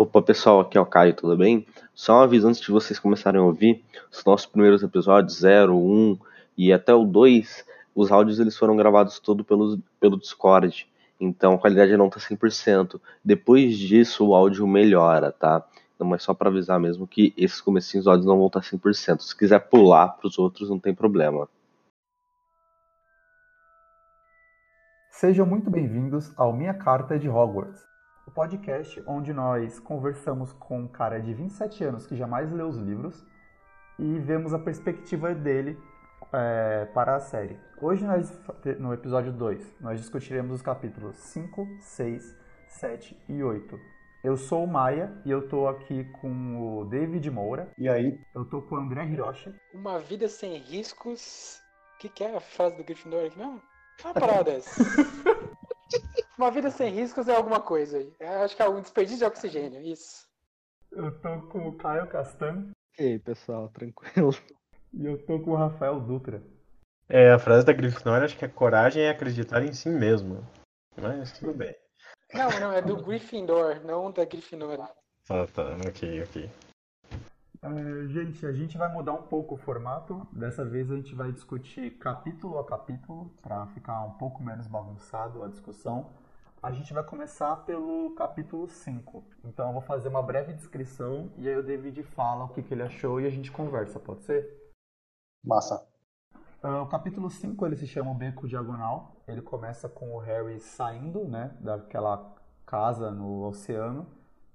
Opa pessoal, aqui é o Caio, tudo bem? Só um aviso antes de vocês começarem a ouvir, os nossos primeiros episódios, 0, 1 e até o 2, os áudios eles foram gravados todo pelo, pelo Discord, então a qualidade não tá 100%. Depois disso o áudio melhora, tá? Mas só para avisar mesmo que esses comecinhos áudios não vão estar 100%. Se quiser pular para os outros, não tem problema. Sejam muito bem-vindos ao Minha Carta de Hogwarts o podcast onde nós conversamos com um cara de 27 anos que jamais leu os livros e vemos a perspectiva dele é, para a série. Hoje, nós, no episódio 2, nós discutiremos os capítulos 5, 6, 7 e 8. Eu sou o Maia e eu tô aqui com o David Moura. E aí? Eu tô com o André Hiroshi. Uma vida sem riscos. O que, que é a frase do Gryffindor aqui mesmo? Uma parada dessa. Uma vida sem riscos é alguma coisa aí. Eu acho que é um desperdício de oxigênio, isso. Eu tô com o Caio Castan. E aí, pessoal, tranquilo? E eu tô com o Rafael Dutra. É, a frase da Grifinória acho que é coragem é acreditar em si mesmo. Mas tudo bem. Não, não, é do Gryffindor, não da Grifinória. Tá, tá, ok, ok. Uh, gente, a gente vai mudar um pouco o formato. Dessa vez a gente vai discutir capítulo a capítulo para ficar um pouco menos bagunçado a discussão. A gente vai começar pelo capítulo 5. Então eu vou fazer uma breve descrição e aí o David fala o que, que ele achou e a gente conversa, pode ser? Massa. Uh, o capítulo 5 ele se chama o Beco Diagonal. Ele começa com o Harry saindo né, daquela casa no oceano,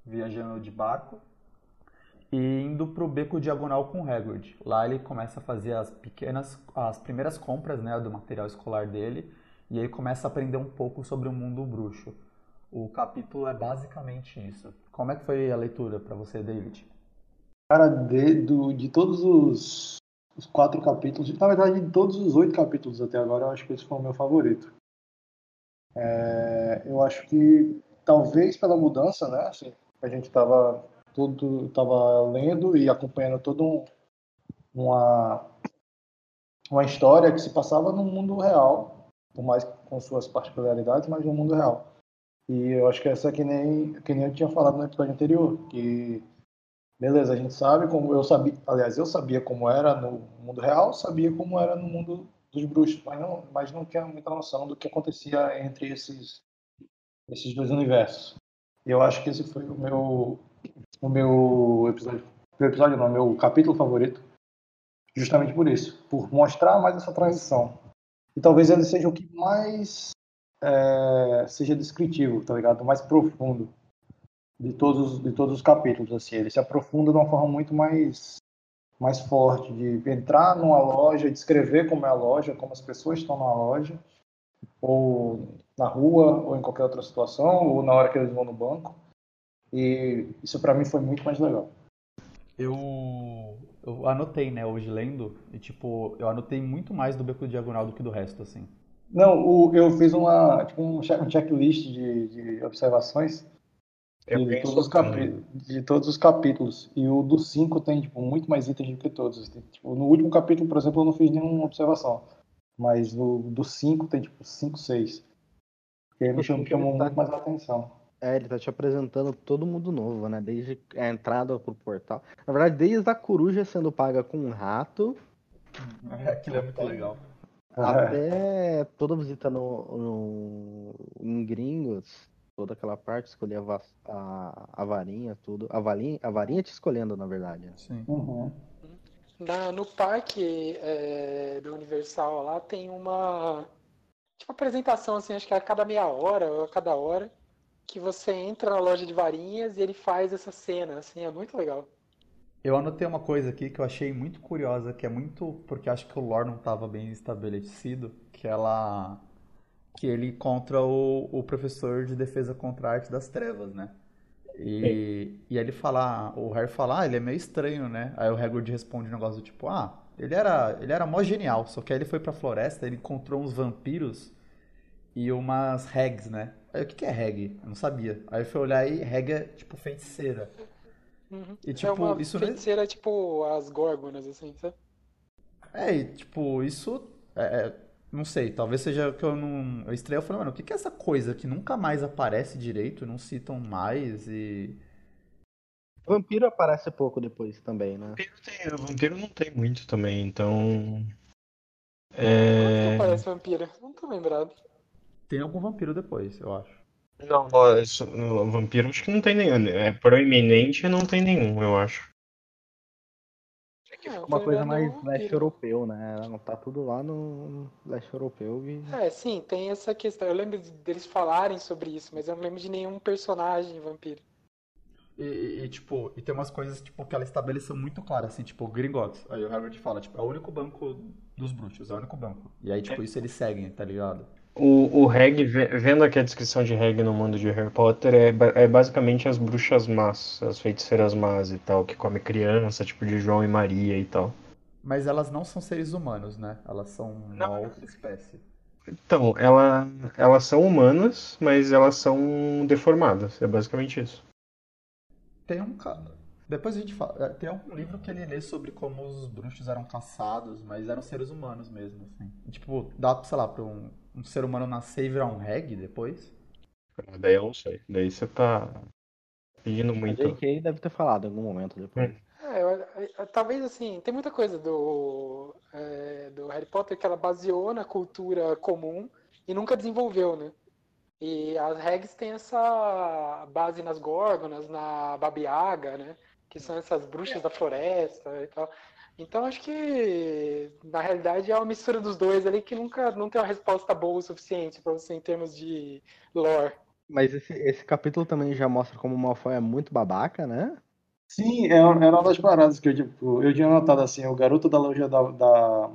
viajando de barco e indo para o Beco Diagonal com o Hagrid. Lá ele começa a fazer as pequenas, as primeiras compras né, do material escolar dele e aí começa a aprender um pouco sobre o mundo bruxo. O capítulo é basicamente isso. Como é que foi a leitura para você, David? Cara, de, do, de todos os, os, quatro capítulos, na verdade, de todos os oito capítulos até agora, eu acho que esse foi o meu favorito. É, eu acho que talvez pela mudança, né? Assim, a gente estava tudo estava lendo e acompanhando toda um, uma uma história que se passava no mundo real por mais com suas particularidades, mas no mundo real. E eu acho que essa é que nem, que nem eu tinha falado no episódio anterior, que beleza, a gente sabe como eu sabia, aliás, eu sabia como era no mundo real, sabia como era no mundo dos bruxos, mas não, mas não tinha muita noção do que acontecia entre esses esses dois universos. E eu acho que esse foi o meu o meu episódio, o episódio não, meu capítulo favorito, justamente por isso, por mostrar mais essa transição e talvez ele seja o que mais é, seja descritivo, tá ligado? Mais profundo de todos, de todos os capítulos, assim. Ele se aprofunda de uma forma muito mais mais forte de entrar numa loja, descrever como é a loja, como as pessoas estão na loja, ou na rua, ou em qualquer outra situação, ou na hora que eles vão no banco. E isso para mim foi muito mais legal. Eu eu anotei, né, hoje lendo, e tipo, eu anotei muito mais do Beco Diagonal do que do resto, assim. Não, o, eu fiz uma, tipo, um checklist de, de observações de, de, todos de, todos os capítulos. E o do 5 tem, tipo, muito mais itens do que todos. Tipo, no último capítulo, por exemplo, eu não fiz nenhuma observação. Mas no, do 5 tem, tipo, 5, 6. Que aí me chamou, chamou muito mais a atenção. É, ele tá te apresentando todo mundo novo, né? Desde a entrada pro portal. Na verdade, desde a coruja sendo paga com um rato. É, aquilo é muito legal. Até toda visita no, no, em Gringos, toda aquela parte, escolher a, a, a, varinha, tudo. A varinha, a varinha te escolhendo, na verdade. Sim. Uhum. Na, no parque é, do Universal lá tem uma tipo apresentação assim, acho que a cada meia hora ou a cada hora que você entra na loja de varinhas e ele faz essa cena, assim, é muito legal. Eu anotei uma coisa aqui que eu achei muito curiosa, que é muito porque acho que o lore não estava bem estabelecido, que ela que ele encontra o, o professor de defesa contra a arte das trevas, né? E, e aí ele fala, o Harry fala, ah, ele é meio estranho, né? Aí o Hagrid responde um negócio do tipo, ah, ele era, ele era mó genial, só que aí ele foi pra floresta, ele encontrou uns vampiros e umas hags, né? Aí o que, que é reg? Eu não sabia. Aí eu fui olhar e reg é tipo feiticeira. Uhum. E, tipo, é uma isso feiticeira não... tipo as górgonas, assim, sabe? É, e tipo, isso. É, é, não sei, talvez seja que eu não. Eu estreio e falei, mano, o que, que é essa coisa que nunca mais aparece direito, não citam mais e. Vampiro aparece pouco depois também, né? Vampiro, tem, vampiro não tem muito também, então. Quando que É... aparece vampira? Não tô lembrado. Tem algum vampiro depois, eu acho. Não, ó, isso- no vampiro acho que não tem nenhum. É proeminente não tem nenhum, eu acho. Não, Uma tô coisa mais de leste europeu, né? Não tá tudo lá no leste europeu e É, sim, tem essa questão. Eu lembro de- deles falarem sobre isso, mas eu não lembro de nenhum personagem vampiro. E, e- e, tipo, e tem umas coisas tipo, que ela estabeleceu muito claras, assim, tipo, Gringotts. Aí o Harvard fala, tipo, é o único banco dos bruxos, é o único banco. E aí, tipo, isso eles seguem, tá ligado? O, o Reg, ve- vendo aqui a descrição de Reg no mundo de Harry Potter, é, é basicamente as bruxas más, as feiticeiras más e tal, que come criança, tipo de João e Maria e tal. Mas elas não são seres humanos, né? Elas são uma outra espécie. Então, ela, elas são humanas, mas elas são deformadas, é basicamente isso. Tem um cara. Depois a gente fala. é, Tem um livro que ele lê sobre como os bruxos eram caçados, mas eram seres humanos mesmo, assim. E, tipo, dá, sei lá, pra um, um ser humano nascer e virar um reg depois? Daí eu não sei. Daí você tá pedindo a muito. J.K. deve ter falado em algum momento depois. É, eu- eu- talvez assim, tem muita coisa do, é, do Harry Potter que ela baseou na cultura comum e nunca desenvolveu, né? E as regs têm essa base nas górgonas, na Baba Yaga, né? Que são essas bruxas da floresta e tal. Então acho que na realidade é uma mistura dos dois ali que nunca não tem uma resposta boa o suficiente para você em termos de lore. Mas esse, esse capítulo também já mostra como o Malfoy é muito babaca, né? Sim, é- era uma das paradas que eu, tipo, eu tinha notado assim, o garoto da loja da, da-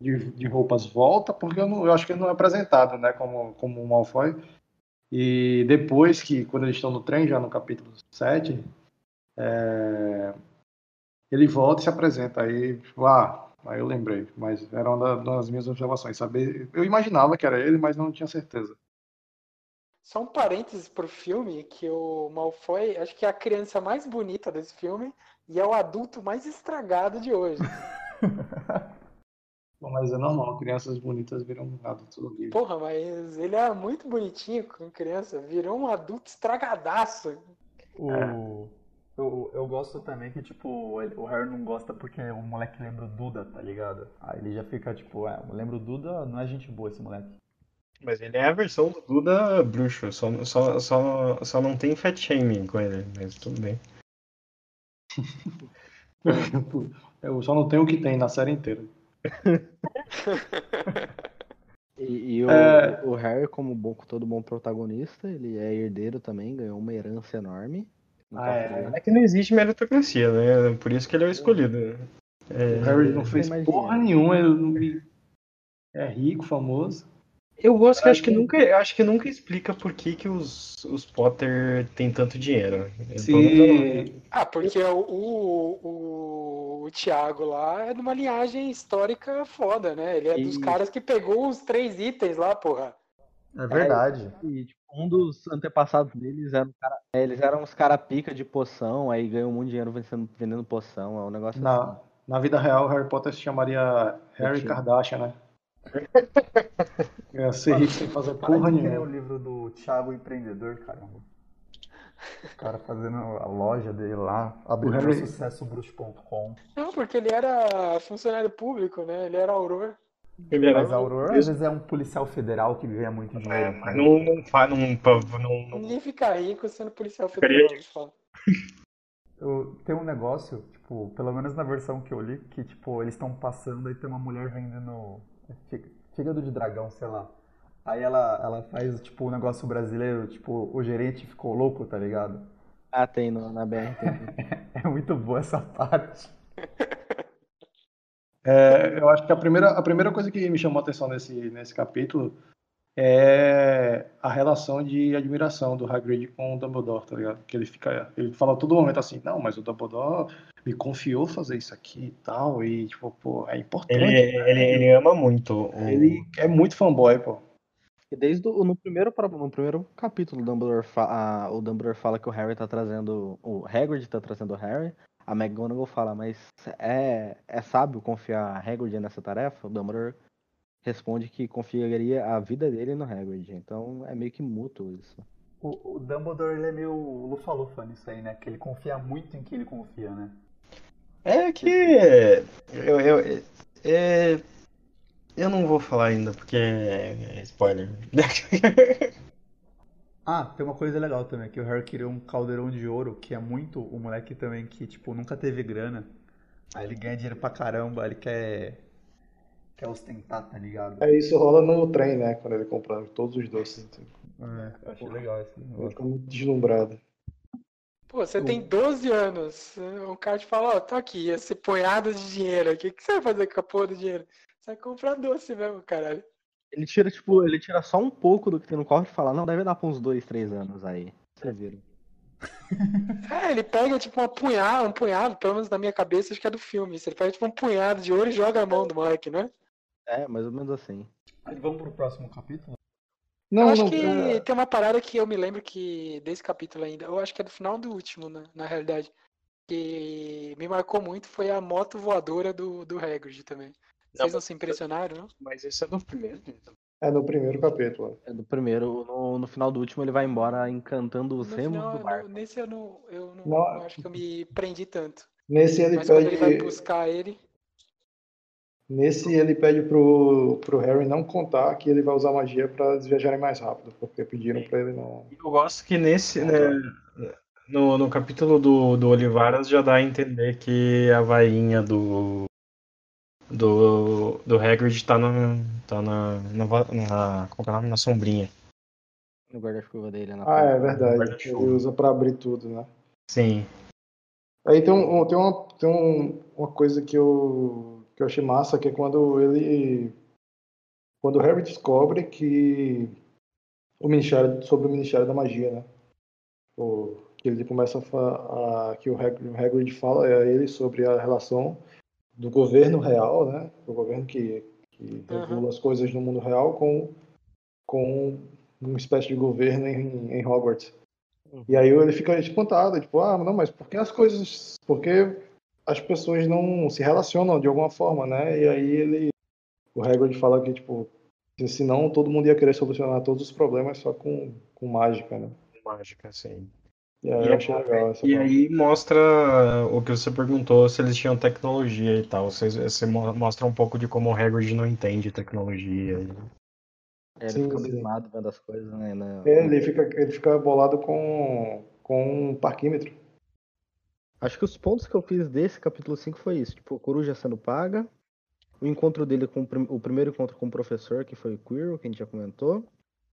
de, de roupas volta, porque eu, não- eu acho que ele não é apresentado, né, como, como o Malfoy. E depois que, quando eles estão no trem, já no capítulo 7, é, ele volta e se apresenta. Aí, tipo, ah, aí eu lembrei, mas era uma da- das minhas observações, saber, eu imaginava que era ele, mas não tinha certeza. Só um parênteses pro filme, que o Malfoy, acho que é a criança mais bonita desse filme e é o adulto mais estragado de hoje. Bom, mas é normal, crianças bonitas viram adultos horríveis. Porra, mas ele era muito bonitinho com criança, virou um adulto estragadaço. O... Eu, eu gosto também que, tipo, ele- o Harry não gosta porque o moleque lembra o Duda, tá ligado? Aí ele já fica, tipo, é, lembra o Duda, não é gente boa esse moleque. Mas ele é a versão do Duda bruxo, só, só, só, só não tem fat shaming com ele, mas tudo bem. Eu só não tenho o que tem na série inteira. E, e o, É. o Harry, como bom, todo bom protagonista, ele é herdeiro também, ganhou uma herança enorme. Não Ah, posso é. É que não existe meritocracia, né? Por isso que ele é o escolhido. O É, Harry não fez porra nenhuma, ele não- é rico, famoso. Eu gosto que acho que nunca, acho que nunca explica por que, que os, os Potter têm tanto dinheiro. Se, Ah, porque o, o, o, o Thiago lá é de uma linhagem histórica foda, né? Ele é dos caras que pegou os três itens lá, porra. É verdade. E, tipo, um dos antepassados deles era um cara. é, eles eram uns cara pica de poção, aí ganham muito dinheiro vendendo, vendendo poção. É um negócio assim. na, na vida real, Harry Potter se chamaria Harry. Kardashian, né? Ia ser rico sem fazer porra querer o nenhuma. livro do Thiago Empreendedor, caramba. O cara fazendo a loja dele lá, abrindo O o Harry- sucessobruxo.com. Não, porque ele era funcionário público, né? Ele era auror. Ele era- Mas a Aurora às vezes é um policial federal que ganha muito É, dinheiro. mas não, não, fa- não, não, não, não- Ninguém fica rico sendo policial federal. eles falam. Eu, tem um negócio, tipo, pelo menos na versão que eu li, que tipo, eles estão passando e tem uma mulher vendendo fí- fígado de dragão, sei lá. Aí ela, ela faz, tipo, um negócio brasileiro, tipo, o gerente ficou louco, tá ligado? Ah, tem no, na BR. tem. É muito boa essa parte. É, eu acho que a primeira, a primeira coisa que me chamou a atenção nesse, nesse capítulo é a relação de admiração do Hagrid com o Dumbledore, tá ligado? Que ele fica, ele fala todo momento assim, não, mas o Dumbledore me confiou fazer isso aqui e tal, e tipo, pô, é importante. ele, ele, ele ama muito. o- Ele é muito fanboy, pô. E desde o, no, primeiro, no primeiro capítulo, o Dumbledore, fa- a- o Dumbledore fala que o Harry tá trazendo. O Hagrid tá trazendo o Harry. A McGonagall fala, mas é, é sábio confiar Hagrid nessa tarefa? O Dumbledore responde que confiaria a vida dele no Hagrid. Então é meio que mútuo isso. O, o Dumbledore ele é meio lufa-lufa nisso aí, né? Que ele confia muito em quem ele confia, né? É que. Eu, eu, é, eu não vou falar ainda, porque é, é spoiler. Ah, tem uma coisa legal também, que o Harry queria um caldeirão de ouro, que é muito o moleque também que, tipo, nunca teve grana. Aí ele ganha dinheiro pra caramba, ele quer. quer ostentar, tá ligado? É isso rola no trem, né? Quando ele compra todos os doces. É, eu achei legal esse Ele negócio. fica muito deslumbrado. Pô, você tem 12 anos. O cara te fala, ó, tô aqui, esse punhado de dinheiro. O que, que você vai fazer com a porra do dinheiro? Você vai comprar doce mesmo, caralho. Ele tira, tipo, ele tira só um pouco do que tem no cofre e fala, não, deve dar pra uns dois, três anos aí. Vocês viram. É, ele pega tipo uma punhada, um punhado, pelo menos na minha cabeça, acho que é do filme. Ele pega tipo um punhado de ouro e joga a mão do moleque, né? É, mais ou menos assim. Aí vamos pro próximo capítulo? Não, eu acho não, que é, tem uma parada que eu me lembro que desse capítulo ainda, eu acho que é do final do último, né, na realidade, que me marcou muito foi a moto voadora do, do Hagrid também. Vocês não se impressionaram, não? Mas esse é do primeiro. é no primeiro capítulo. É do primeiro, no, no final do último ele vai embora encantando os remos do no- barco. nesse eu não, eu não, Não, não acho que eu me prendi tanto. Nesse ele Mas quando ele vai pede, buscar ele, nesse ele pede pro, pro Harry não contar que ele vai usar magia pra eles viajarem mais rápido, porque pediram pra ele não. Eu gosto que nesse, né, no, no capítulo do, do Olivaras já dá a entender que a vainha do do, do Hagrid tá na tá na na, na, como é o nome? na sombrinha. No guarda-chuva dele. Na Ah, é verdade. Ele usa pra abrir tudo, né? Sim. Aí tem, um, tem, uma, tem um, uma coisa que eu, que eu achei massa, que é quando ele. Quando o Harry descobre que. O Ministério, sobre o Ministério da Magia, né? O, que ele começa a, a que o Hag- o Hagrid fala a ele sobre a relação do governo real, né? O governo que, que Aham. regula as coisas no mundo real com, com uma espécie de governo em, em Hogwarts. E aí ele fica espantado, tipo, ah, não, mas por que as coisas, por que as pessoas não se relacionam de alguma forma, né? E aí ele, o Hagrid fala que, tipo, senão todo mundo ia querer solucionar todos os problemas só com, com mágica, né? Mágica, sim. E aí E eu achei legal essa E aí mostra o que você perguntou, se eles tinham tecnologia e tal. Você, você mo- mostra um pouco de como o Hagrid não entende tecnologia. É, ele Sim, fica sim. abismado vendo as coisas, né? na- Ele fica, ele fica bolado com, com um parquímetro. Acho que os pontos que eu fiz desse capítulo 5 foi isso. Tipo, a coruja sendo paga. O encontro dele com o prim- o primeiro encontro com o professor, que foi o Quirrell, que a gente já comentou.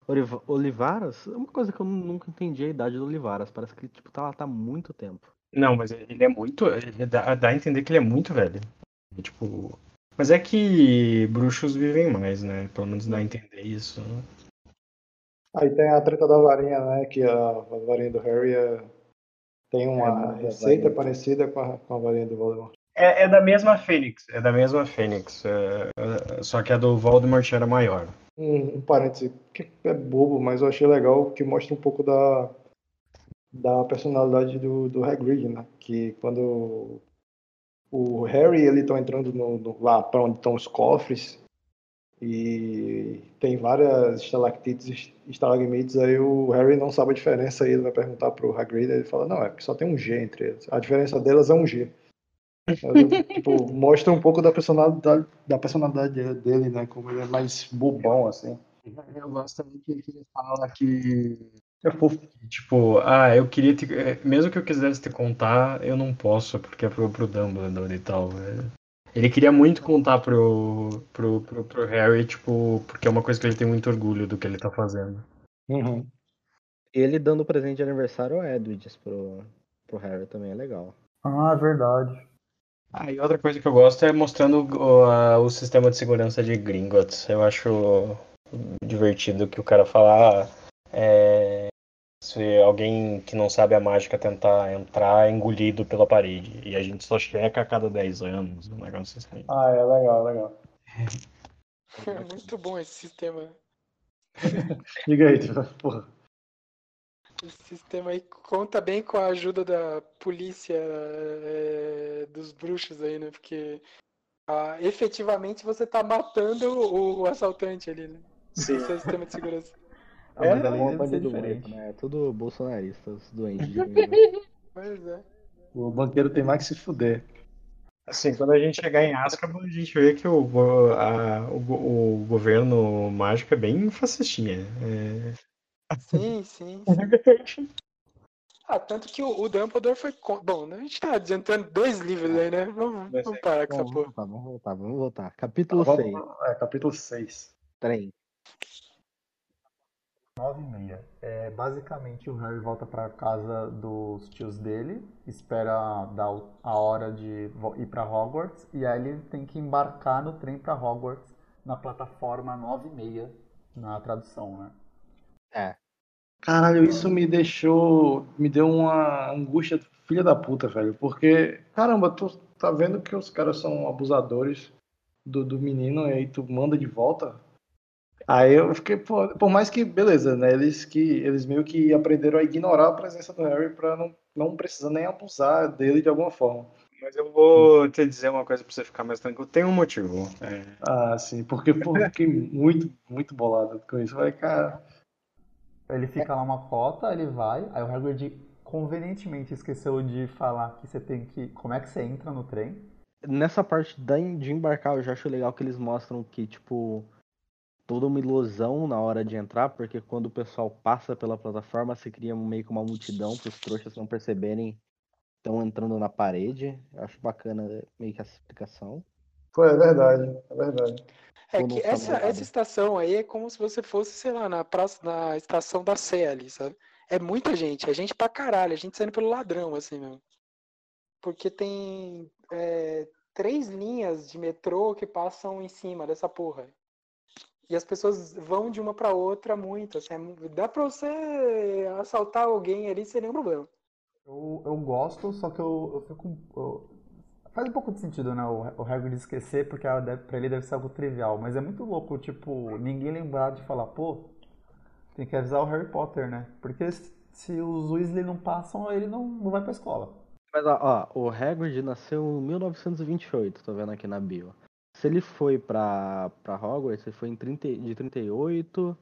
Oliva- Olivaras, uma coisa que eu nu- nunca entendi é a idade do Olivaras. Parece que ele tipo, tá lá tá há muito tempo. Não, mas ele é muito. Ele dá, dá a entender que ele é muito velho. E, Tipo. Mas é que bruxos vivem mais, né? Pelo menos dá a entender isso. né? Aí tem a treta da varinha, né? Que a, a varinha do Harry é- tem uma uma receita varinha. parecida com a, com a varinha do Voldemort. É, é da mesma Fênix. É da mesma Fênix. é, é, só que a do Voldemort era maior. Um, um que é bobo, mas eu achei legal que mostra um pouco da, da personalidade do, do Hagrid, né? Que quando o Harry ele estão entrando no, no- lá para onde estão os cofres e tem várias estalactites e estalagmites, aí o Harry não sabe a diferença e ele vai perguntar pro Hagrid, ele fala, não, é porque só tem um G entre eles. A diferença delas é um G. Tipo, mostra um pouco da personalidade, da personalidade dele, né? Como ele é mais bobão, assim. Eu gosto também que ele fala que. Tipo, ah, eu queria te. é, Mesmo que eu quisesse te contar, eu não posso, porque é pro, pro Dumbledore e tal. é. Ele queria muito contar pro, pro, pro, pro Harry, tipo, porque é uma coisa que ele tem muito orgulho do que ele tá fazendo. Uhum. Ele dando presente de aniversário ao Edwidge pro, pro Harry também é legal. Ah, verdade. Ah, e outra coisa que eu gosto é mostrando o, a- o sistema de segurança de Gringotts. Eu acho divertido que o cara fala, ah, é, se alguém que não sabe a mágica tentar entrar, é engolido pela parede. E a gente só checa a cada 10 anos, um negócio assim. Ah, é legal, legal. É muito bom esse sistema. Diga aí, porra. Esse sistema aí conta bem com a ajuda da polícia é, dos bruxos aí, né? Porque ah, efetivamente você tá matando o, o assaltante ali, né? Sim. Esse é o sistema de segurança. Ah, mas É, Uma bandido diferente. morto, né? É tudo bolsonarista, os doentes. Pois é. O banqueiro tem mais que se fuder. Assim, quando a gente chegar em Azkaban, a gente vê que o, a- o, o governo mágico é bem fascistinha. É... Sim, sim, sim. Ah, tanto que o, o Dumbledore foi. con- Bom, a gente tá adiantando dois livros aí, né? Vamos, vamos parar com Bom, essa vamos porra. voltar, vamos voltar, vamos voltar. Capítulo Vamos- 6, É, capítulo 6. trem. 9 e meia. É, basicamente o Harry volta pra casa dos tios dele, espera dar a hora de ir pra Hogwarts e aí ele tem que embarcar no trem pra Hogwarts na plataforma 9 e meia na tradução, né? É. Caralho, isso me deixou. Me deu uma angústia filha da puta, velho. Porque, caramba, tu tá vendo que os caras são abusadores do, do menino e aí tu manda de volta? Aí eu fiquei, pô, por mais que, beleza, né? Eles que eles meio que aprenderam a ignorar a presença do Harry pra não, não precisar nem abusar dele de alguma forma. Mas eu vou te dizer uma coisa pra você ficar mais tranquilo. Tem um motivo. É, Ah, sim, porque, pô, eu fiquei muito, muito bolado com isso. Falei, cara, Ele fica lá uma cota, ele vai, aí o Hagrid convenientemente esqueceu de falar que você tem que... Como é que você entra no trem? Nessa parte de embarcar, eu já acho legal que eles mostram que, tipo, toda uma ilusão na hora de entrar, porque quando o pessoal passa pela plataforma, se cria meio que uma multidão para os trouxas não perceberem estão entrando na parede. Eu acho bacana eh, meio que essa explicação. Pô, é verdade, é verdade. É que essa, essa estação aí é como se você fosse, sei lá, na, praça, na estação da Sé ali, sabe? É muita gente, é gente pra caralho, é gente saindo pelo ladrão, assim mesmo. Porque tem é, três linhas de metrô que passam em cima dessa porra. E as pessoas vão de uma pra outra muito, assim, é dá pra você assaltar alguém ali sem nenhum problema. Eu, eu gosto, só que eu, eu fico. eu- faz um pouco de sentido, né? O, o Hagrid esquecer, porque deve- pra ele deve ser algo trivial. Mas é muito louco, tipo, ninguém lembrar de falar, pô, tem que avisar o Harry Potter, né? Porque se, os Weasley não passam, ele não, não vai pra escola. Mas ó, ó, o Hagrid nasceu em 1928, tô vendo aqui na bio. Se ele foi pra, pra Hogwarts, ele foi em 30, de 38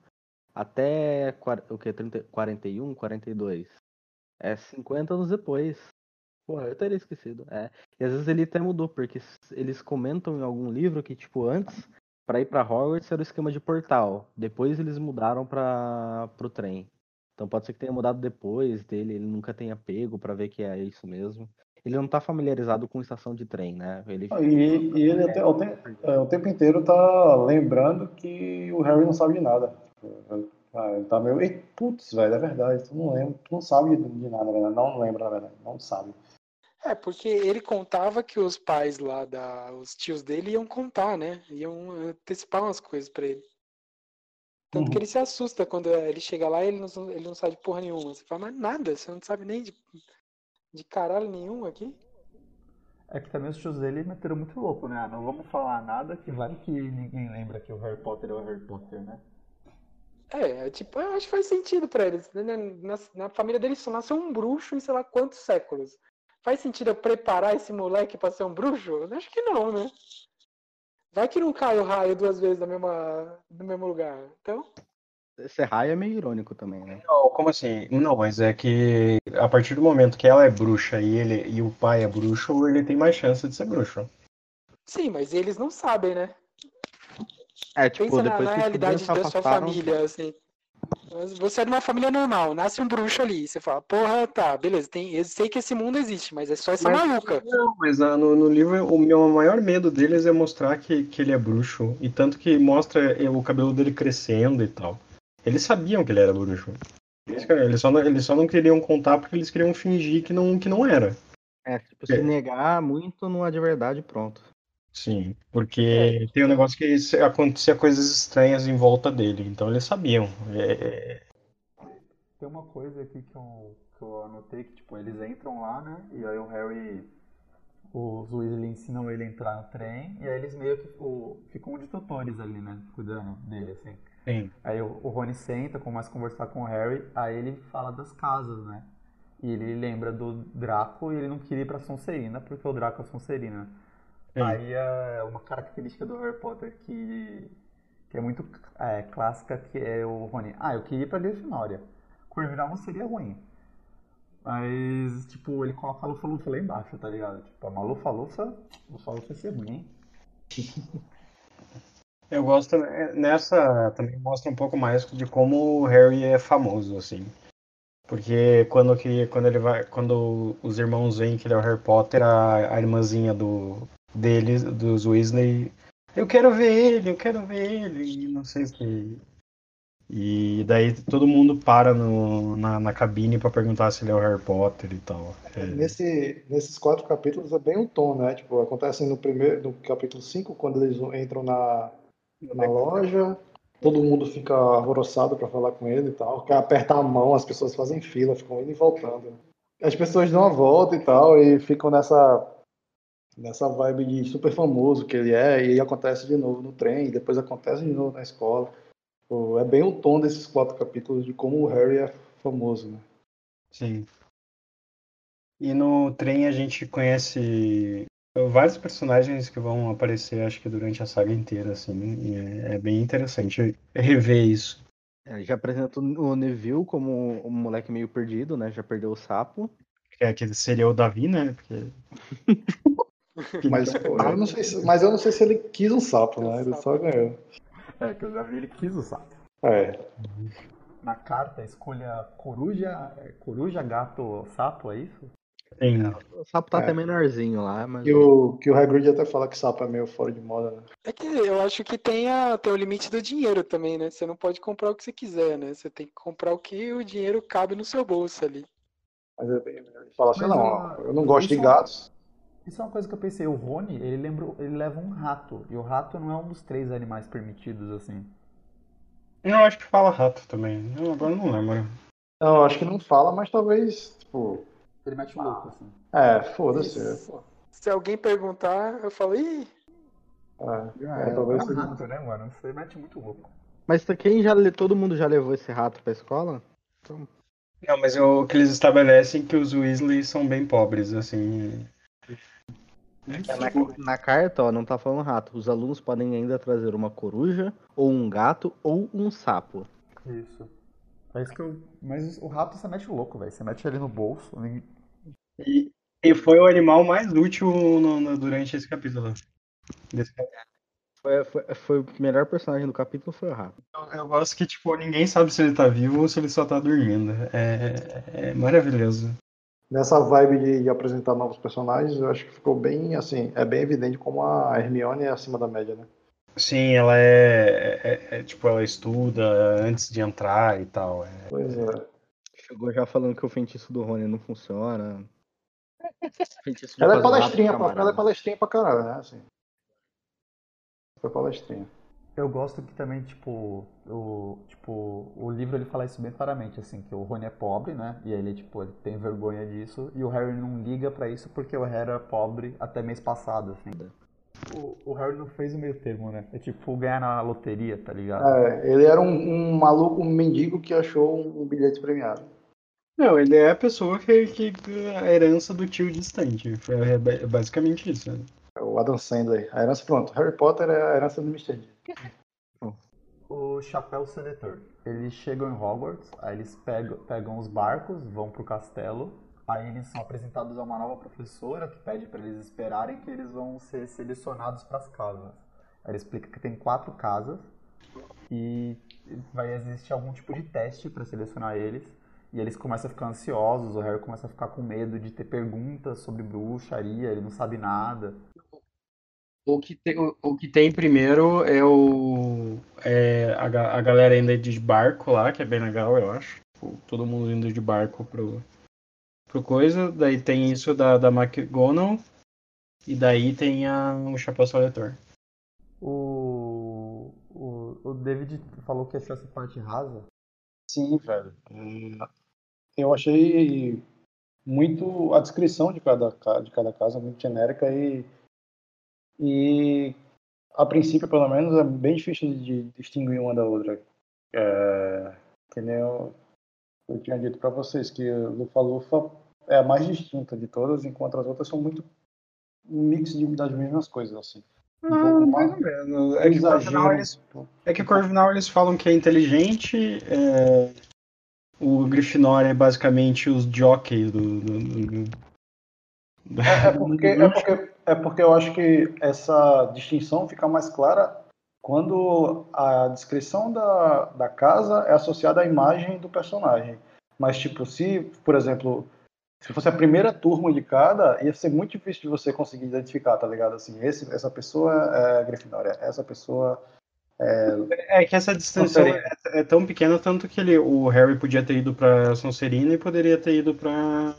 até o que? 30, 41, 42. É 50 anos depois. Eu teria esquecido. É. E às vezes ele até mudou, porque eles comentam em algum livro que, tipo, antes, pra ir pra Hogwarts era o esquema de portal. Depois eles mudaram pra, pro trem. Então pode ser que tenha mudado depois dele, ele nunca tenha pego pra ver que é isso mesmo. Ele não tá familiarizado com estação de trem, né? Ele E, e ele até, o, tempo, é, o tempo inteiro tá lembrando que o Harry não sabe de nada. Ah, ele tá meio. Ei, putz, velho, é verdade. Tu não lembra, tu não sabe de nada, na verdade. Não lembra, na verdade. Não sabe. É, porque ele contava que os pais lá, da, os tios dele iam contar, né? Iam antecipar umas coisas pra ele. Tanto que Uhum. ele se assusta quando ele chega lá e ele não, ele não sabe de porra nenhuma. Você fala, mas nada, você não sabe nem de, de caralho nenhum aqui? É que também os tios dele meteram muito louco, né? Ah, não vamos falar nada que vai que ninguém lembra que o Harry Potter é o Harry Potter, né? É, é tipo, eu acho que faz sentido pra eles. né? Na, na família dele só nasceu um bruxo em sei lá quantos séculos. Faz sentido eu preparar esse moleque pra ser um bruxo? Acho que não, né? Vai que não cai o raio duas vezes na mesma, no mesmo lugar. Então, Esse raio é meio irônico também, né? Não, como assim? Não, mas é que a partir do momento que ela é bruxa e ele e o pai é bruxo, ele tem mais chance de ser bruxo. sim, mas eles não sabem, né? É, tipo, Pensa na, depois na realidade da sua família, assim. Você é de uma família normal, nasce um bruxo ali. Você fala, porra, tá, beleza, tem, eu sei que esse mundo existe, mas é só essa Mas- maluca. Não, mas ah, no, no livro o meu maior medo deles é mostrar que, que ele é bruxo. E tanto que mostra eh, o cabelo dele crescendo e tal. Eles sabiam que ele era bruxo. Eles, eles só não, eles só não queriam contar porque eles queriam fingir que não, que não era. É, tipo, se É. negar muito não é de verdade, pronto. Sim, porque tem um negócio que se- acontecia coisas estranhas em volta dele, então eles sabiam. É, Tem uma coisa aqui que eu, que eu anotei que, tipo, eles entram lá, né? E aí o Harry, os Weasley ensinam ele a entrar no trem, e aí eles meio que o, ficam de tutores ali, né? Cuidando dele, assim. sim. Aí o, o Rony senta, começa a conversar com o Harry, aí ele fala das casas, né? E ele lembra do Draco e ele não queria ir pra Sonserina, porque o Draco é Sonserina. Sim. Aí é uma característica do Harry Potter que, que é muito é, clássica, que é o Rony. Ah, eu queria ir pra Grifinória. Corvinal não seria ruim. Mas, tipo, ele coloca a lufa-lufa lá embaixo, tá ligado? Tipo, uma lufa-lufa, lufa-lufa vai ser ruim, hein? Eu gosto, é, nessa também mostra um pouco mais de como o Harry é famoso, assim. Porque quando, que, quando ele vai. Quando os irmãos veem que ele é o Harry Potter, a, a irmãzinha do, deles, dos Weasley. Eu quero ver ele, eu quero ver ele, e não sei o que. E daí todo mundo para no, na, na cabine pra perguntar se ele é o Harry Potter e tal. É, Nesse, nesses quatro capítulos é bem o tom, né? Tipo, acontece no primeiro, no capítulo 5, quando eles entram na, na loja, todo mundo fica alvoroçado pra falar com ele e tal, quer apertar a mão, as pessoas fazem fila, ficam indo e voltando. As pessoas dão a volta e tal, e ficam nessa nessa vibe de super famoso que ele é, e acontece de novo no trem, e depois acontece de novo na escola. É bem o tom desses quatro capítulos de como o Harry é famoso, né? Sim. E no trem a gente conhece vários personagens que vão aparecer, acho que durante a saga inteira, assim, e é, é bem interessante rever isso. É, já apresenta o Neville como um moleque meio perdido, né? Já perdeu o sapo. Que é que seria o Davi, né? Porque Mas, pô, eu não sei se, mas eu não sei se ele quis um sapo, né? Ele só ganhou. É, que eu já vi ele quis o sapo. É. Na carta, escolha coruja, é, coruja, gato, sapo, é isso? tem, O sapo tá É. até menorzinho lá, mas. Que o, que o Hagrid até fala que sapo é meio fora de moda, né? É que eu acho que tem, a, tem o limite do dinheiro também, né? Você não pode comprar o que você quiser, né? Você tem que comprar o que o dinheiro cabe no seu bolso ali. Mas é bem, ele fala assim, Mas, não, ó, eu não gosto de gatos. Isso é uma coisa que eu pensei. O Rony, ele, lembra, ele leva um rato. E o rato não é um dos três animais permitidos, assim. eu acho que fala rato também. Eu agora não lembro. Não, eu acho que não fala, mas talvez, tipo, Ele mete o louco, assim. é, foda-se. Se alguém perguntar, eu falo, ih, É, Ah, é, é, talvez é um seja. rato, né, mano? Você mete muito louco. Mas quem já. Todo mundo já levou esse rato pra escola? Não, mas o que eles estabelecem é que os Weasley são bem pobres, assim. Na, na carta, ó, não tá falando rato. Os alunos podem ainda trazer uma coruja, ou um gato, ou um sapo. Isso. É isso que eu... Mas o rato você mete o louco, velho. Você mete ele no bolso. ninguém- E, e foi o animal mais útil no- no- durante esse capítulo. Desse capítulo. Foi, foi, foi o melhor personagem do capítulo foi o rato. Eu, eu gosto que, tipo, ninguém sabe se ele tá vivo ou se ele só tá dormindo. É, é maravilhoso. Nessa vibe de, de apresentar novos personagens, eu acho que ficou bem, assim, é bem evidente como a Hermione é acima da média, né? Sim, ela é, é- é, tipo, ela estuda antes de entrar e tal. é. Pois é. Chegou já falando que o feitiço do Rony não funciona. Ela é palestrinha, pra, ela é palestrinha pra caralho, né? Assim. Foi palestrinha. Eu gosto que também, tipo, o, tipo, o livro ele fala isso bem claramente, assim, que o Rony é pobre, né? E ele, tipo, ele tem vergonha disso. E o Harry não liga pra isso porque o Harry era pobre até mês passado, assim. O, o Harry não fez o meio termo, né? É tipo ganhar na loteria, tá ligado? É, ele era um, um maluco, um mendigo que achou um bilhete premiado. Não, ele é a pessoa que, que a herança do tio distante. Foi é ba- basicamente isso. né? É O Adam Sandler. A herança, pronto. Harry Potter é a herança do Mr. D. O Chapéu Seletor. Eles chegam em Hogwarts, aí eles pegam, pegam os barcos, vão pro castelo. Aí eles são apresentados a uma nova professora que pede pra eles esperarem que eles vão ser selecionados pras casas. Aí ele explica que tem quatro casas e vai existir algum tipo de teste pra selecionar eles. E eles começam a ficar ansiosos, o Harry começa a ficar com medo de ter perguntas sobre bruxaria, ele não sabe nada. O que tem, o, o que tem primeiro é o é a, a galera indo de barco lá, que é bem legal, eu acho. Tipo, Todo mundo indo de barco pro, pro coisa. Daí tem isso da, da McGonagall. E daí tem a, o Chapéu Seletor. O, o, o David falou que achou essa parte rasa. Sim, velho. Hum, Eu achei muito a descrição de cada, ca- de cada casa muito genérica e, e a princípio, pelo menos, é bem difícil de distinguir uma da outra. É, que nem eu, eu tinha dito para vocês que Lufa Lufa é a mais distinta de todas, enquanto as outras são muito um mix de- das mesmas coisas, assim. Não, mais ou menos. É que, o Corvinal, eles, é que Corvinal eles falam que é inteligente. é, o Grifinória é basicamente os jockeys do. do, do- do- É, é porque, é, porque, é porque eu acho que essa distinção fica mais clara quando a descrição da, da casa é associada à imagem do personagem. Mas, tipo, se, por exemplo, se fosse a primeira turma de cada, ia ser muito difícil de você conseguir identificar, tá ligado? Assim, esse, essa pessoa é Grifinória, essa pessoa É que essa Sonserina. é, é tão pequena, tanto que ele, o Harry podia ter ido pra Sonserina e poderia ter ido pra.